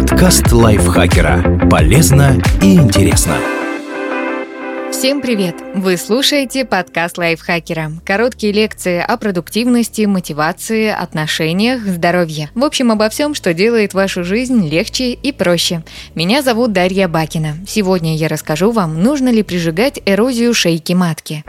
Подкаст лайфхакера. Полезно и интересно. Всем привет! Вы слушаете подкаст лайфхакера. Короткие лекции о продуктивности, мотивации, отношениях, здоровье. В общем, обо всем, что делает вашу жизнь легче и проще. Меня зовут Дарья Бакина. Сегодня я расскажу вам, нужно ли прижигать эрозию шейки матки.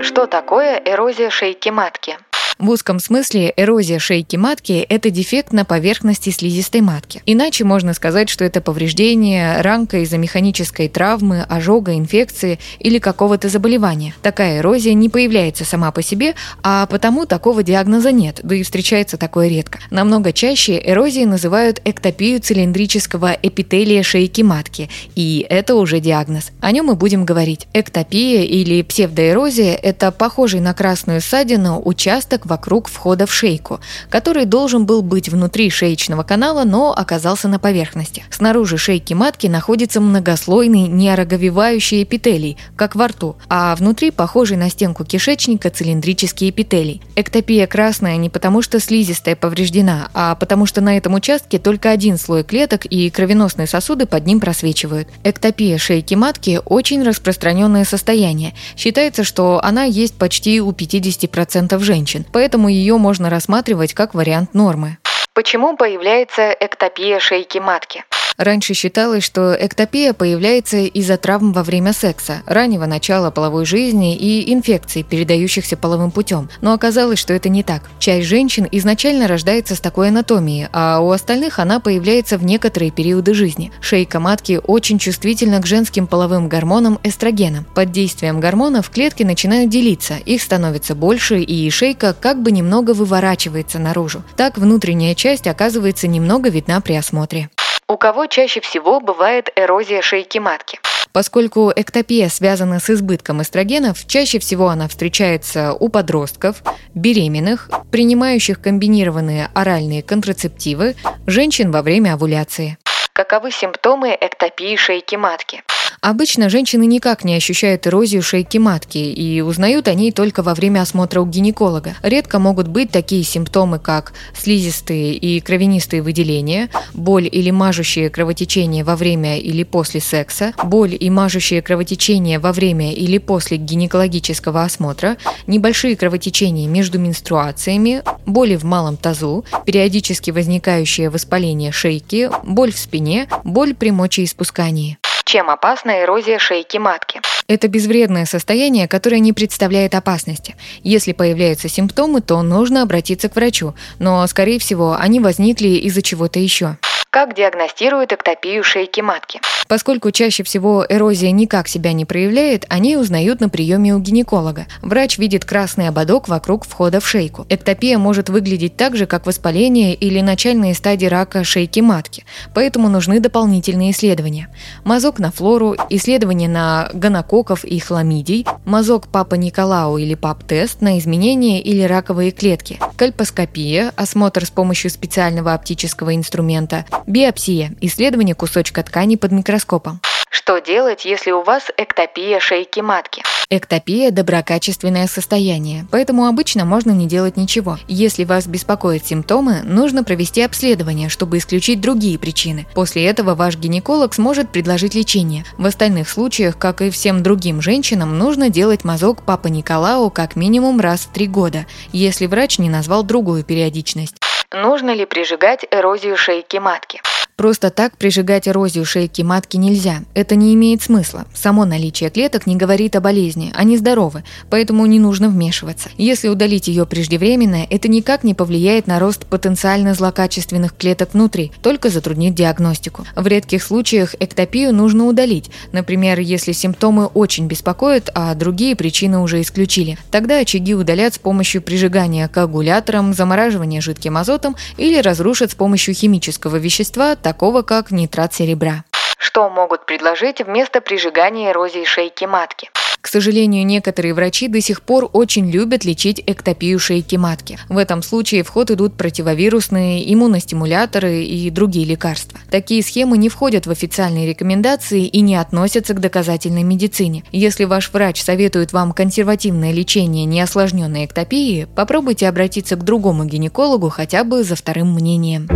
Что такое эрозия шейки матки? В узком смысле эрозия шейки матки – это дефект на поверхности слизистой матки. Иначе можно сказать, что это повреждение, ранка из-за механической травмы, ожога, инфекции или какого-то заболевания. Такая эрозия не появляется сама по себе, а потому такого диагноза нет, да и встречается такое редко. Намного чаще эрозией называют эктопию цилиндрического эпителия шейки матки, и это уже диагноз. О нем мы будем говорить. Эктопия или псевдоэрозия – это похожий на красную ссадину участок вокруг входа в шейку, который должен был быть внутри шеечного канала, но оказался на поверхности. Снаружи шейки матки находится многослойный неороговевающий эпителий, как во рту, а внутри похожий на стенку кишечника цилиндрический эпителий. Эктопия красная не потому, что слизистая повреждена, а потому что на этом участке только один слой клеток и кровеносные сосуды под ним просвечивают. Эктопия шейки матки – очень распространенное состояние. Считается, что она есть почти у 50% женщин поэтому ее можно рассматривать как вариант нормы. Почему появляется эктопия шейки матки? Раньше считалось, что эктопия появляется из-за травм во время секса, раннего начала половой жизни и инфекций, передающихся половым путем. Но оказалось, что это не так. Часть женщин изначально рождается с такой анатомией, а у остальных она появляется в некоторые периоды жизни. Шейка матки очень чувствительна к женским половым гормонам эстрогенам. Под действием гормонов клетки начинают делиться, их становится больше, и шейка как бы немного выворачивается наружу. Так внутренняя часть оказывается немного видна при осмотре. У кого чаще всего бывает эрозия шейки матки? Поскольку эктопия связана с избытком эстрогенов, чаще всего она встречается у подростков, беременных, принимающих комбинированные оральные контрацептивы, женщин во время овуляции. Каковы симптомы эктопии шейки матки? Обычно женщины никак не ощущают эрозию шейки матки и узнают о ней только во время осмотра у гинеколога. Редко могут быть такие симптомы, как слизистые и кровянистые выделения, боль или мажущее кровотечение во время или после секса, боль и мажущее кровотечение во время или после гинекологического осмотра, небольшие кровотечения между менструациями, боли в малом тазу, периодически возникающее воспаление шейки, боль в спине, боль при мочеиспускании. Чем опасна эрозия шейки матки? Это безвредное состояние, которое не представляет опасности. Если появляются симптомы, то нужно обратиться к врачу, но, скорее всего, они возникли из-за чего-то еще. Как диагностируют эктопию шейки матки? Поскольку чаще всего эрозия никак себя не проявляет, они узнают на приеме у гинеколога. Врач видит красный ободок вокруг входа в шейку. Эктопия может выглядеть так же, как воспаление или начальные стадии рака шейки матки, поэтому нужны дополнительные исследования. Мазок на флору, исследования на гонококков и хламидий, мазок папа Николау или ПАП-тест на изменения или раковые клетки, кальпоскопия, осмотр с помощью специального оптического инструмента, Биопсия – исследование кусочка ткани под микроскопом. Что делать, если у вас эктопия шейки матки? Эктопия – доброкачественное состояние, поэтому обычно можно не делать ничего. Если вас беспокоят симптомы, нужно провести обследование, чтобы исключить другие причины. После этого ваш гинеколог сможет предложить лечение. В остальных случаях, как и всем другим женщинам, нужно делать мазок Папа Николау как минимум раз в три года, если врач не назвал другую периодичность. Нужно ли прижигать эрозию шейки матки? Просто так прижигать эрозию шейки матки нельзя. Это не имеет смысла. Само наличие клеток не говорит о болезни, они здоровы, поэтому не нужно вмешиваться. Если удалить ее преждевременно, это никак не повлияет на рост потенциально злокачественных клеток внутри, только затруднит диагностику. В редких случаях эктопию нужно удалить, например, если симптомы очень беспокоят, а другие причины уже исключили. Тогда очаги удалят с помощью прижигания коагулятором, замораживания жидким азотом или разрушат с помощью химического вещества, такого как нитрат серебра. Что могут предложить вместо прижигания эрозии шейки матки? К сожалению, некоторые врачи до сих пор очень любят лечить эктопию шейки матки. В этом случае в ход идут противовирусные, иммуностимуляторы и другие лекарства. Такие схемы не входят в официальные рекомендации и не относятся к доказательной медицине. Если ваш врач советует вам консервативное лечение неосложненной эктопии, попробуйте обратиться к другому гинекологу хотя бы за вторым мнением.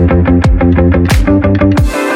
thank you